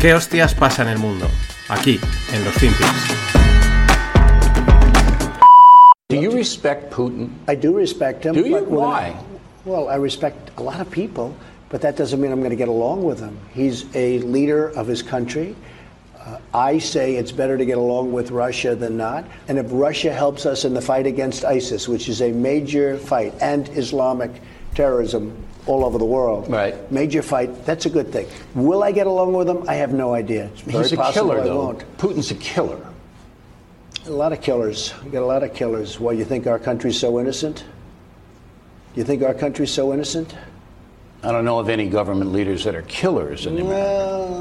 ¿Qué hostias pasa en el mundo? Aquí, en los Finpics. Do you respect Putin? I do respect him. Do you? Why? I- well, I respect a lot of people, but that doesn't mean I'm going to get along with him. He's a leader of his country. Uh, I say it's better to get along with Russia than not. And if Russia helps us in the fight against ISIS, which is a major fight, and Islamic terrorism all over the world, Right. major fight, that's a good thing. Will I get along with him? I have no idea. He's a possible killer, I though. won't. Putin's a killer. A lot of killers. We got a lot of killers. Why, you think our country's so innocent? You think our country's so innocent? I don't know of any government leaders that are killers in America.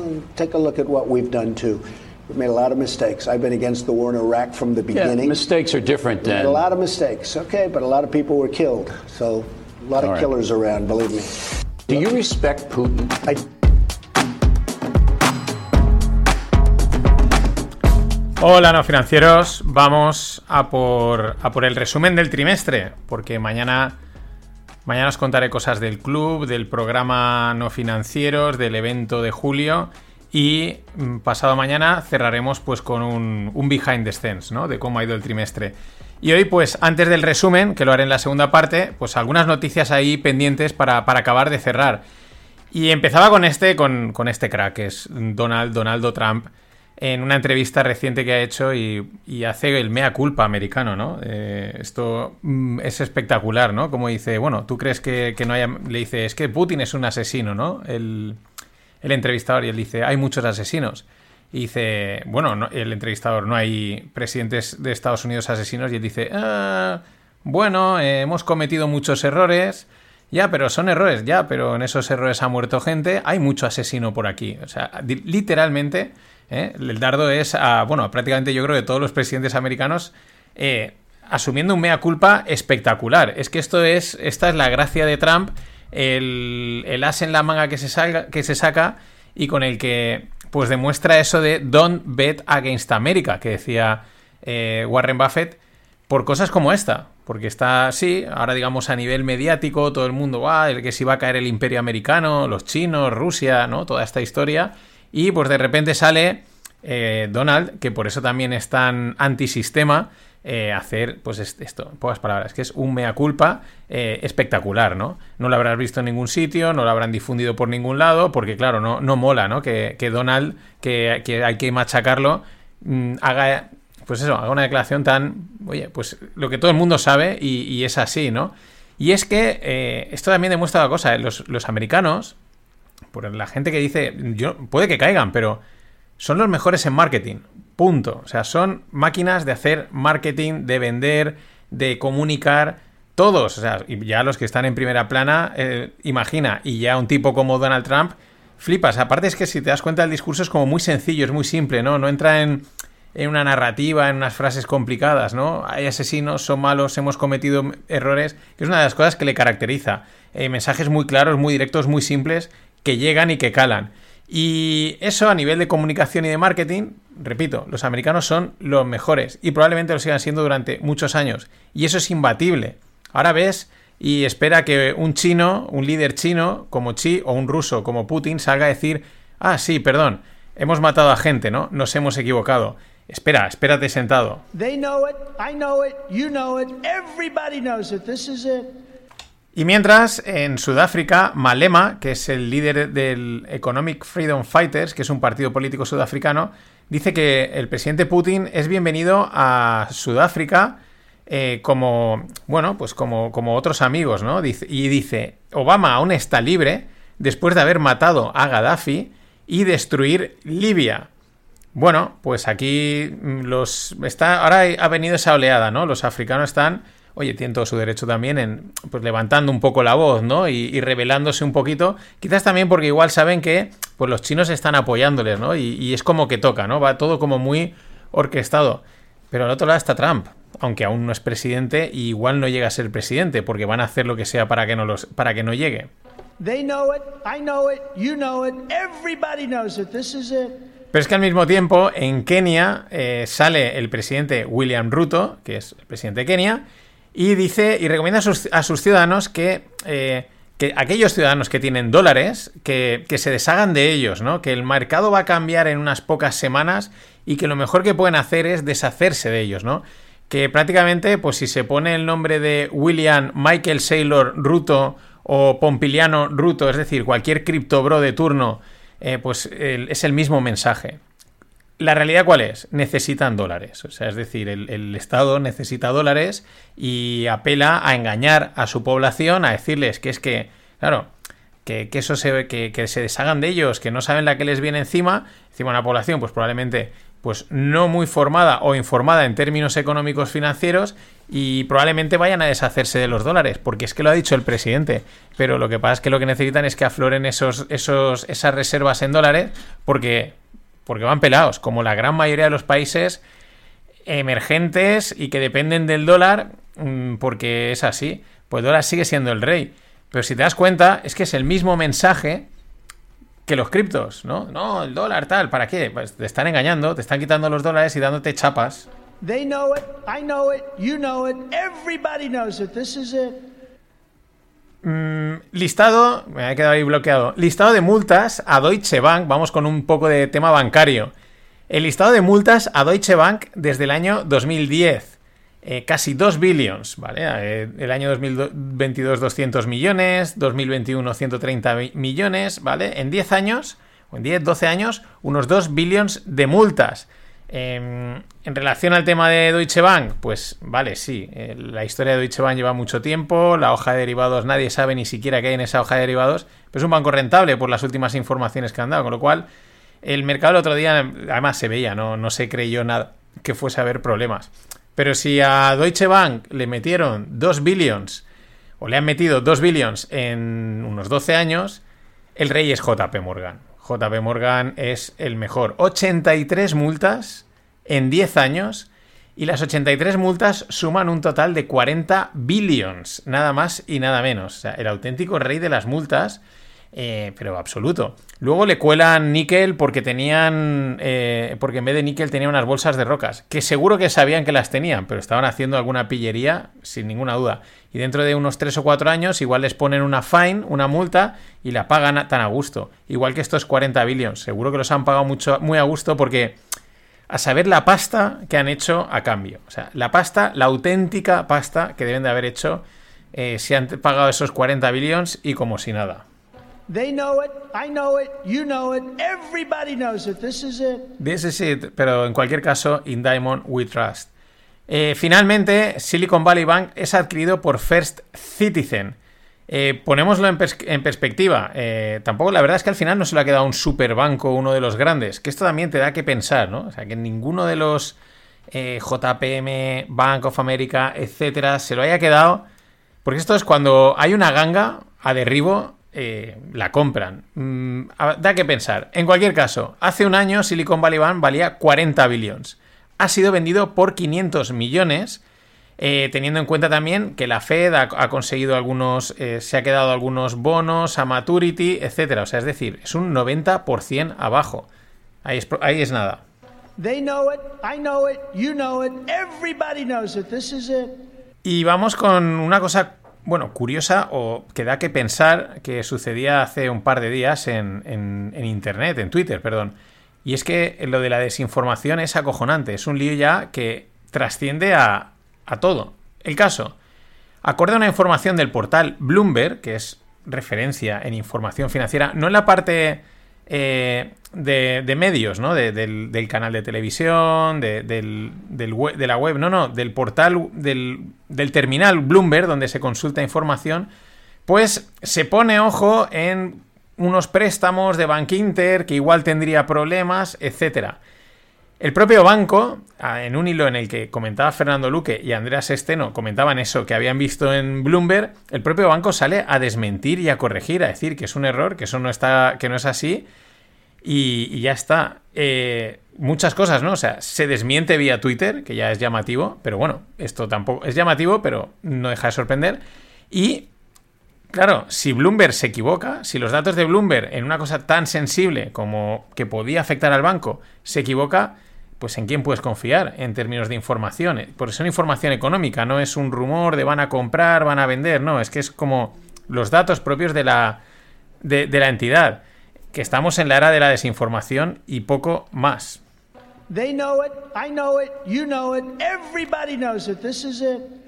Well, take a look at what we've done too. We've made a lot of mistakes. I've been against the war in Iraq from the beginning. Yeah, mistakes are different than. a lot of mistakes, okay, but a lot of people were killed. So, a lot of All right. killers around, believe me. Do you respect Putin? I Hola, no financieros. Vamos a por, a por el resumen del trimestre, porque mañana, mañana os contaré cosas del club, del programa no financieros, del evento de julio y mm, pasado mañana cerraremos pues con un, un behind the scenes, ¿no? De cómo ha ido el trimestre. Y hoy, pues antes del resumen, que lo haré en la segunda parte, pues algunas noticias ahí pendientes para, para acabar de cerrar. Y empezaba con este, con, con este crack, que es Donald, Donaldo Trump, en una entrevista reciente que ha hecho y, hace el mea culpa americano, ¿no? Eh, esto mm, es espectacular, ¿no? Como dice, bueno, tú crees que, que no haya... Le dice, es que Putin es un asesino, ¿no? El, el entrevistador y él dice, hay muchos asesinos. Y dice, bueno, no- el entrevistador, no hay presidentes de Estados Unidos asesinos. Y él dice, "Ah, bueno, hemos cometido muchos errores. Ya, pero son errores, ya, pero en esos errores ha muerto gente. Hay mucho asesino por aquí. O sea, literalmente, ¿eh? el dardo es a, bueno, prácticamente yo creo que todos los presidentes americanos eh, asumiendo un mea culpa espectacular. Es que esto es, esta es la gracia de Trump, el, el as en la manga que se, salga, que se saca y con el que pues demuestra eso de don't bet against America, que decía eh, Warren Buffett, por cosas como esta. Porque está, sí, ahora digamos a nivel mediático, todo el mundo, va, el que si va a caer el imperio americano, los chinos, Rusia, ¿no? Toda esta historia. Y pues de repente sale eh, Donald, que por eso también es tan antisistema, eh, hacer, pues es- esto, en pocas palabras, que es un mea culpa eh, espectacular, ¿no? No lo habrás visto en ningún sitio, no lo habrán difundido por ningún lado, porque claro, no, no mola, ¿no? Que, que Donald, que, que hay que machacarlo, mm, haga, pues eso, haga una declaración tan, oye, pues lo que todo el mundo sabe y, es así, ¿no? Y es que eh, esto también demuestra una cosa, los, los americanos, por la gente que dice, yo, puede que caigan, pero son los mejores en marketing. Punto. O sea, son máquinas de hacer marketing, de vender, de comunicar. Todos. O sea, ya los que están en primera plana, eh, imagina. Y ya un tipo como Donald Trump, flipas. Aparte es que si te das cuenta, el discurso es como muy sencillo, es muy simple, ¿no? No entra en, en una narrativa, en unas frases complicadas, ¿no? Hay asesinos, son malos, hemos cometido errores, que es una de las cosas que le caracteriza. Eh, mensajes muy claros, muy directos, muy simples, que llegan y que calan. Y eso a nivel de comunicación y de marketing, repito, los americanos son los mejores y probablemente lo sigan siendo durante muchos años. Y eso es imbatible. Ahora ves y espera que un chino, un líder chino como Xi o un ruso como Putin salga a decir, ah, sí, perdón, hemos matado a gente, ¿no? Nos hemos equivocado. Espera, espérate sentado. They know it, I know it, you know it, everybody knows it. This is it. Y mientras, en Sudáfrica, Malema, que es el líder del Economic Freedom Fighters, que es un partido político sudafricano, dice que el presidente Putin es bienvenido a Sudáfrica eh, como, bueno, pues como, como otros amigos, ¿no? Dice- y dice, Obama aún está libre después de haber matado a Gaddafi y destruir Libia. Bueno, pues aquí mm, los está ahora ha venido esa oleada, ¿no? Los africanos están, oye, tienen todo su derecho también en pues levantando un poco la voz, ¿no? Y, y rebelándose un poquito, quizás también porque igual saben que pues los chinos están apoyándoles, ¿no? Y, y es como que toca, ¿no? Va todo como muy orquestado. Pero al otro lado está Trump, aunque aún no es presidente y igual no llega a ser presidente porque van a hacer lo que sea para que no los para que no llegue. They know it, I know it, you know it, everybody knows it. This is it. Pero es que al mismo tiempo, en Kenia eh, sale el presidente William Ruto, que es el presidente de Kenia, y dice y recomienda a sus, ciudadanos que, eh, que aquellos ciudadanos que tienen dólares, que, que, se deshagan de ellos, ¿no? Que el mercado va a cambiar en unas pocas semanas y que lo mejor que pueden hacer es deshacerse de ellos, ¿no? Que prácticamente, pues si se pone el nombre de William Michael Saylor Ruto o Pompiliano Ruto, es decir, cualquier criptobro de turno, eh, pues es el mismo mensaje. ¿La realidad cuál es? Necesitan dólares. O sea, es decir, el, Estado necesita dólares y apela a engañar a su población, a decirles que es que, claro, que, eso se, que, se deshagan de ellos, que no saben la que les viene encima, encima una población, pues probablemente pues no muy formada o informada en términos económicos financieros y probablemente vayan a deshacerse de los dólares, porque es que lo ha dicho el presidente, pero lo que pasa es que lo que necesitan es que afloren esos, esos, esas reservas en dólares porque porque van pelados, como la gran mayoría de los países emergentes y que dependen del dólar, mm, porque es así. Pues el dólar sigue siendo el rey. Pero si te das cuenta, es que es el mismo mensaje que los criptos, ¿no? No, el dólar tal, ¿para qué? Pues te están engañando, te están quitando los dólares y dándote chapas. They know it, I know it, you know it, everybody knows it. This. Mm, listado, me ha quedado ahí bloqueado. Listado de multas a Deutsche Bank. Vamos con un poco de tema bancario. El listado de multas a Deutsche Bank desde el año 2010. Eh, casi 2 billions, ¿vale? El año 2022 200 millones, 2021 130 millones, ¿vale? En 10 años, o en 10, 12 años, unos 2 billions de multas. Eh, en relación al tema de Deutsche Bank, pues vale, sí, eh, la historia de Deutsche Bank lleva mucho tiempo, la hoja de derivados nadie sabe ni siquiera qué hay en esa hoja de derivados, pero es un banco rentable por las últimas informaciones que han dado, con lo cual el mercado el otro día además se veía, no, no se creyó nada que fuese a haber problemas. Pero si a Deutsche Bank le metieron 2 billions, o le han metido 2 billions en unos 12 años, el rey es JP Morgan. JP Morgan es el mejor. 83 multas en 10 años y las 83 multas suman un total de 40 billions, nada más y nada menos. O sea, el auténtico rey de las multas, eh, pero absoluto. Luego le cuelan níquel porque tenían, eh, porque en vez de níquel tenían unas bolsas de rocas, que seguro que sabían que las tenían, pero estaban haciendo alguna pillería sin ninguna duda. Y dentro de unos 3 o 4 años igual les ponen una fine, una multa, y la pagan tan a gusto. Igual que estos 40 billions. Seguro que los han pagado mucho, muy a gusto porque a saber la pasta que han hecho a cambio. O sea, la pasta, la auténtica pasta que deben de haber hecho eh, si han pagado esos 40 billions y como si nada. They know it, I know it, you know it, everybody knows it. This is it. This is it, pero en cualquier caso, in Diamond we trust. Eh, finalmente, Silicon Valley Bank es adquirido por First Citizen. Eh, ponémoslo en, pers en perspectiva. Eh, tampoco, la verdad es que al final no se le ha quedado un super banco, uno de los grandes. Que esto también te da que pensar, ¿no? O sea, que ninguno de los eh, JPM, Bank of America, etcétera, se lo haya quedado. Porque esto es cuando hay una ganga a derribo, eh, la compran. Mm, da que pensar. En cualquier caso, hace un año Silicon Valley Bank valía 40 billones. Ha sido vendido por 500 millones eh, teniendo en cuenta también que la Fed ha, ha conseguido algunos, eh, se ha quedado algunos bonos a maturity, etcétera. O sea, es decir, es un 90% abajo. Ahí es, ahí es nada. They know it, I know it, you know it, everybody knows it. This is it. Y vamos con una cosa, bueno, curiosa o que da que pensar que sucedía hace un par de días en, en, Internet, en Twitter, perdón. Y es que lo de la desinformación es acojonante. Es un lío ya que trasciende a, a todo. El caso, acorde a una información del portal Bloomberg, que es referencia en información financiera, no en la parte eh, de, de, medios, ¿no? De, del, canal de televisión, de, la web, no, no, del portal, del, del terminal Bloomberg, donde se consulta información, pues se pone ojo en unos préstamos de Bank Inter que igual tendría problemas, etcétera. El propio banco, en un hilo en el que comentaba Fernando Luque y Andreas Esteno comentaban eso que habían visto en Bloomberg, el propio banco sale a desmentir y a corregir, a decir que es un error, que eso no está, que no es así, y, ya está. Eh, muchas cosas, ¿no? O sea, se desmiente vía Twitter, que ya es llamativo, pero bueno, esto tampoco es llamativo, pero no deja de sorprender. Y Claro, si Bloomberg se equivoca, si los datos de Bloomberg en una cosa tan sensible como que podía afectar al banco se equivoca, pues en quién puedes confiar en términos de información. Porque es una información económica, no es un rumor de van a comprar, van a vender, no, es que es como los datos propios de la, de, de la entidad. Que estamos en la era de la desinformación y poco más. They know it, I know it, you know it, everybody knows it. This is it.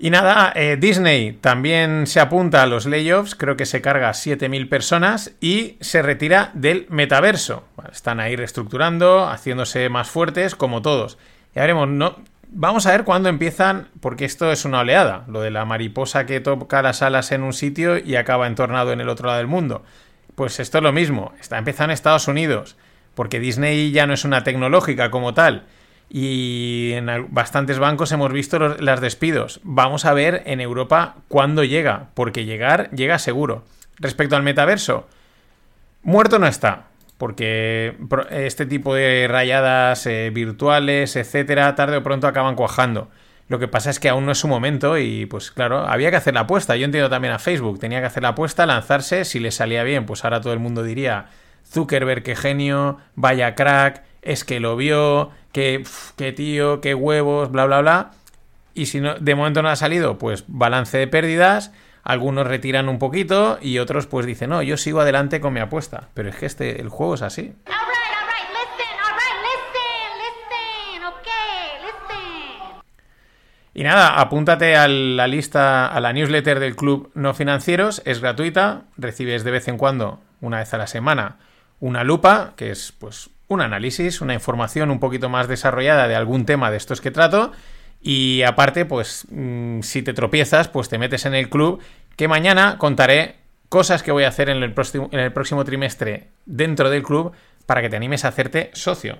Y nada, eh, Disney también se apunta a los layoffs, creo que se carga 7.000 personas y se retira del metaverso. Están ahí reestructurando, haciéndose más fuertes, como todos. Ya veremos, no, vamos a ver cuándo empiezan, porque esto es una oleada, lo de la mariposa que toca las alas en un sitio y acaba entornado en el otro lado del mundo. Pues esto es lo mismo, está empezando en Estados Unidos, porque Disney ya no es una tecnológica como tal y en bastantes bancos hemos visto los, los, despidos. Vamos a ver en Europa cuándo llega, porque llegar llega seguro. Respecto al metaverso, muerto no está, porque este tipo de rayadas eh, virtuales, etcétera, tarde o pronto acaban cuajando. Lo que pasa es que aún no es su momento y pues claro, había que hacer la apuesta. Yo entiendo también a Facebook, tenía que hacer la apuesta, lanzarse, si le salía bien, pues ahora todo el mundo diría Zuckerberg, qué genio, vaya crack, es que lo vio, que, que tío, qué huevos, bla, bla, bla. Y si no, de momento no ha salido, pues balance de pérdidas. Algunos retiran un poquito y otros pues dicen, no, yo sigo adelante con mi apuesta. Pero es que este, el juego es así. Y nada, apúntate a la lista, a la newsletter del Club No Financieros, es gratuita, recibes de vez en cuando, una vez a la semana, una lupa, que es pues un análisis, una información un poquito más desarrollada de algún tema de estos que trato. Y aparte, pues mmm, si te tropiezas, pues te metes en el club, que mañana contaré cosas que voy a hacer en el, próximo, en el próximo trimestre dentro del club para que te animes a hacerte socio.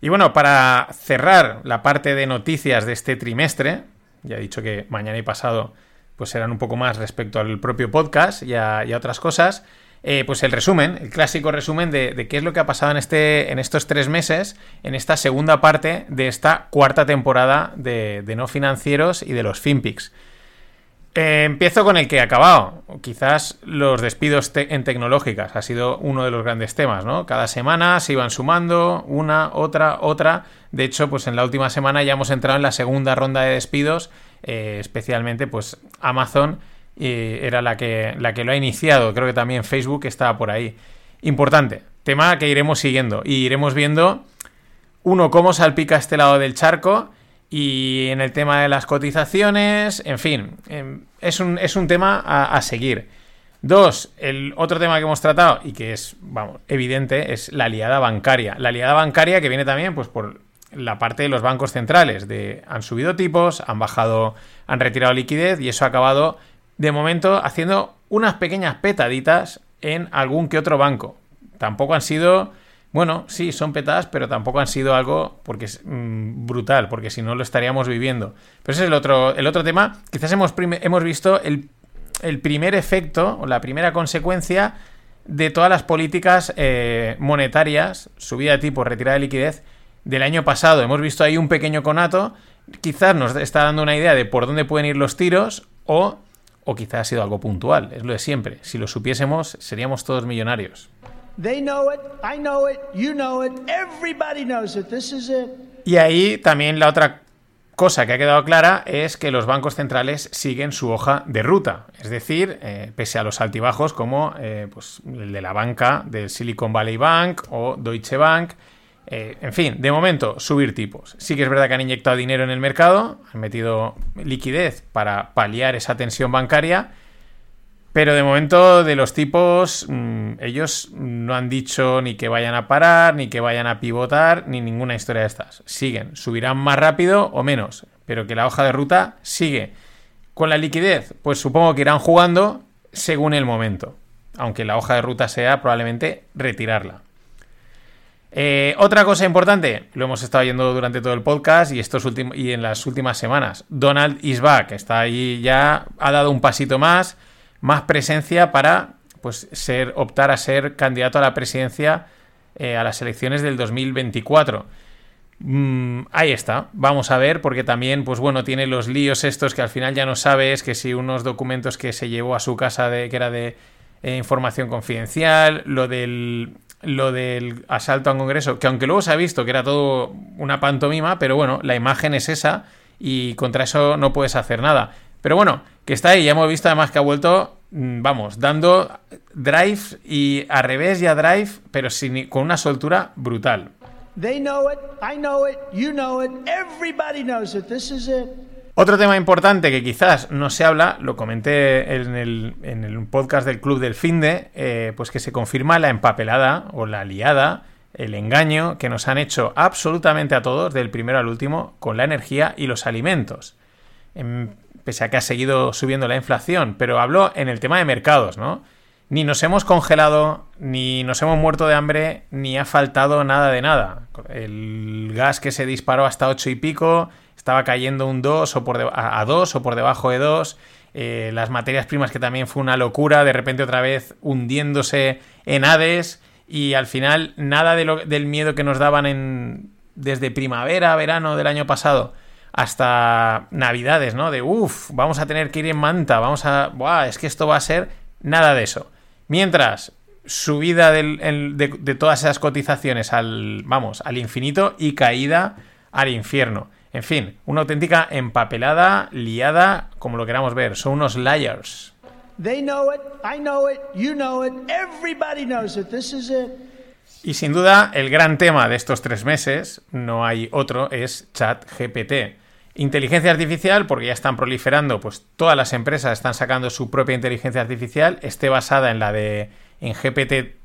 Y bueno, para cerrar la parte de noticias de este trimestre, ya he dicho que mañana y pasado pues serán un poco más respecto al propio podcast y a, otras cosas. Eh, pues el resumen, el clásico resumen de, qué es lo que ha pasado en, este, en estos tres meses, en esta segunda parte de esta cuarta temporada de, no financieros y de los FinPix. Eh, empiezo con el que he acabado. Quizás los despidos en tecnológicas ha sido uno de los grandes temas, ¿no? Cada semana se iban sumando una, otra, otra. De hecho, pues en la última semana ya hemos entrado en la segunda ronda de despidos, eh, especialmente pues Amazon eh, era la que, la que lo ha iniciado. Creo que también Facebook estaba por ahí. Importante, tema que iremos siguiendo y iremos viendo, uno, cómo salpica este lado del charco y en el tema de las cotizaciones, en fin, es un, es un tema a, a, seguir. Dos, el otro tema que hemos tratado y que es, vamos, evidente, es la liada bancaria. La liada bancaria que viene también, pues, por la parte de los bancos centrales, de han subido tipos, han bajado, han retirado liquidez y eso ha acabado, de momento, haciendo unas pequeñas petaditas en algún que otro banco. Tampoco han sido bueno, sí, son petadas, pero tampoco han sido algo porque es mmm, brutal, porque si no lo estaríamos viviendo. Pero ese es el otro, el otro tema. Quizás hemos, hemos visto el, el, primer efecto o la primera consecuencia de todas las políticas eh, monetarias, subida de tipo, retirada de liquidez, del año pasado. Hemos visto ahí un pequeño conato. Quizás nos está dando una idea de por dónde pueden ir los tiros o, o quizás ha sido algo puntual. Es lo de siempre. Si lo supiésemos, seríamos todos millonarios. They know it, I know it, you know it, everybody knows it. This is it. Y ahí también la otra cosa que ha quedado clara es que los bancos centrales siguen su hoja de ruta. Es decir, eh, pese a los altibajos como eh, pues, el de la banca del Silicon Valley Bank o Deutsche Bank. Eh, en fin, de momento, subir tipos. Sí que es verdad que han inyectado dinero en el mercado, han metido liquidez para paliar esa tensión bancaria pero de momento, de los tipos, mmm, ellos no han dicho ni que vayan a parar, ni que vayan a pivotar, ni ninguna historia de estas. Siguen, subirán más rápido o menos, pero que la hoja de ruta sigue. Con la liquidez, pues supongo que irán jugando según el momento, aunque la hoja de ruta sea probablemente retirarla. Eh, otra cosa importante, lo hemos estado viendo durante todo el podcast y, estos y en las últimas semanas. Donald is back, está ahí ya, ha dado un pasito más más presencia para pues, ser, optar a ser candidato a la presidencia eh, a las elecciones del 2024. Mm, ahí está, vamos a ver, porque también, pues bueno, tiene los líos estos que al final ya no sabes que si unos documentos que se llevó a su casa de que era de eh, información confidencial, lo del lo del asalto a un congreso, que aunque luego se ha visto que era todo una pantomima, pero bueno, la imagen es esa y contra eso no puedes hacer nada. Pero bueno, que está ahí, ya hemos visto además que ha vuelto, mm, vamos, dando drive y a revés y a drive, pero sin, con una soltura brutal. They know it, I know it, you know it, everybody knows it. This is it. Otro tema importante que quizás no se habla, lo comenté en el, en el podcast del Club del Finde, eh, pues que se confirma la empapelada o la liada, el engaño que nos han hecho absolutamente a todos, del primero al último, con la energía y los alimentos. En- pese a que ha seguido subiendo la inflación, pero habló en el tema de mercados, ¿no? Ni nos hemos congelado, ni nos hemos muerto de hambre, ni ha faltado nada de nada. El gas que se disparó hasta 8 y pico, estaba cayendo un 2 o por a a 2 o por debajo de 2. eh, las materias primas que también fue una locura, de repente otra vez hundiéndose en Hades y al final nada del miedo que nos daban en, desde primavera, verano del año pasado hasta navidades, ¿no? De uff, vamos a tener que ir en manta, vamos a... Buah, es que esto va a ser nada de eso. Mientras, subida del- el- de, de todas esas cotizaciones al, vamos, al infinito y caída al infierno. En fin, una auténtica empapelada, liada, como lo queramos ver. Son unos liars. They know it, I know it, you know it, everybody knows it. This is it. Y sin duda, el gran tema de estos tres meses, no hay otro, es ChatGPT. Inteligencia artificial, porque ya están proliferando, pues todas las empresas están sacando su propia inteligencia artificial, esté basada en la de en GPT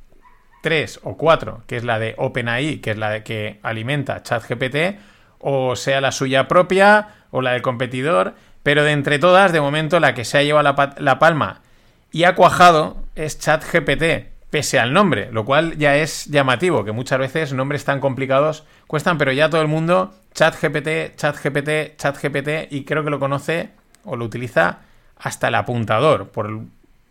3 o 4, que es la de OpenAI, que es la de que alimenta ChatGPT, o sea la suya propia o la del competidor, pero de entre todas, de momento, la que se ha llevado la, la palma y ha cuajado es ChatGPT, pese al nombre, lo cual ya es llamativo, que muchas veces nombres tan complicados cuestan, pero ya todo el mundo ChatGPT, ChatGPT, ChatGPT y creo que lo conoce o lo utiliza hasta el apuntador por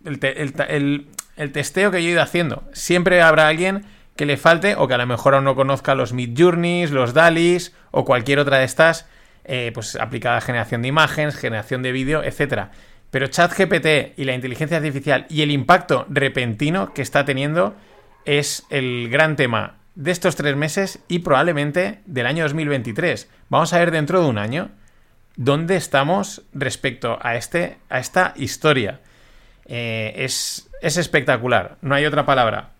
el, el testeo que yo he ido haciendo. Siempre habrá alguien que le falte o que a lo mejor aún no conozca los Midjourneys, los DALIs o cualquier otra de estas, eh, pues aplicada a generación de imágenes, generación de vídeo, etcétera. Pero ChatGPT y la inteligencia artificial y el impacto repentino que está teniendo es el gran tema de estos tres meses y probablemente del año 2023. Vamos a ver dentro de un año dónde estamos respecto a, este, a esta historia. Eh, es, es espectacular, no hay otra palabra.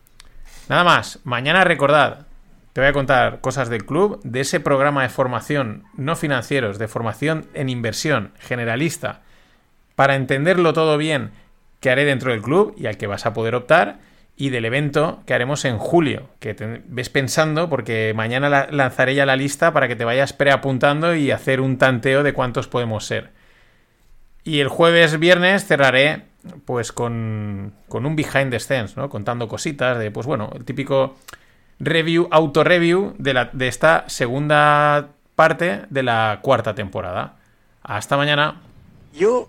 Nada más, mañana recordad, te voy a contar cosas del club, de ese programa de formación no financieros, de formación en inversión generalista, para entenderlo todo bien que haré dentro del club y al que vas a poder optar, y del evento que haremos en julio, que te ves pensando, porque mañana la- lanzaré ya la lista para que te vayas preapuntando y hacer un tanteo de cuántos podemos ser. Y el jueves, viernes cerraré pues con, con un behind the scenes, ¿no? Contando cositas de, pues bueno, el típico review, auto-review de, la, de esta segunda parte de la cuarta temporada. Hasta mañana. Yo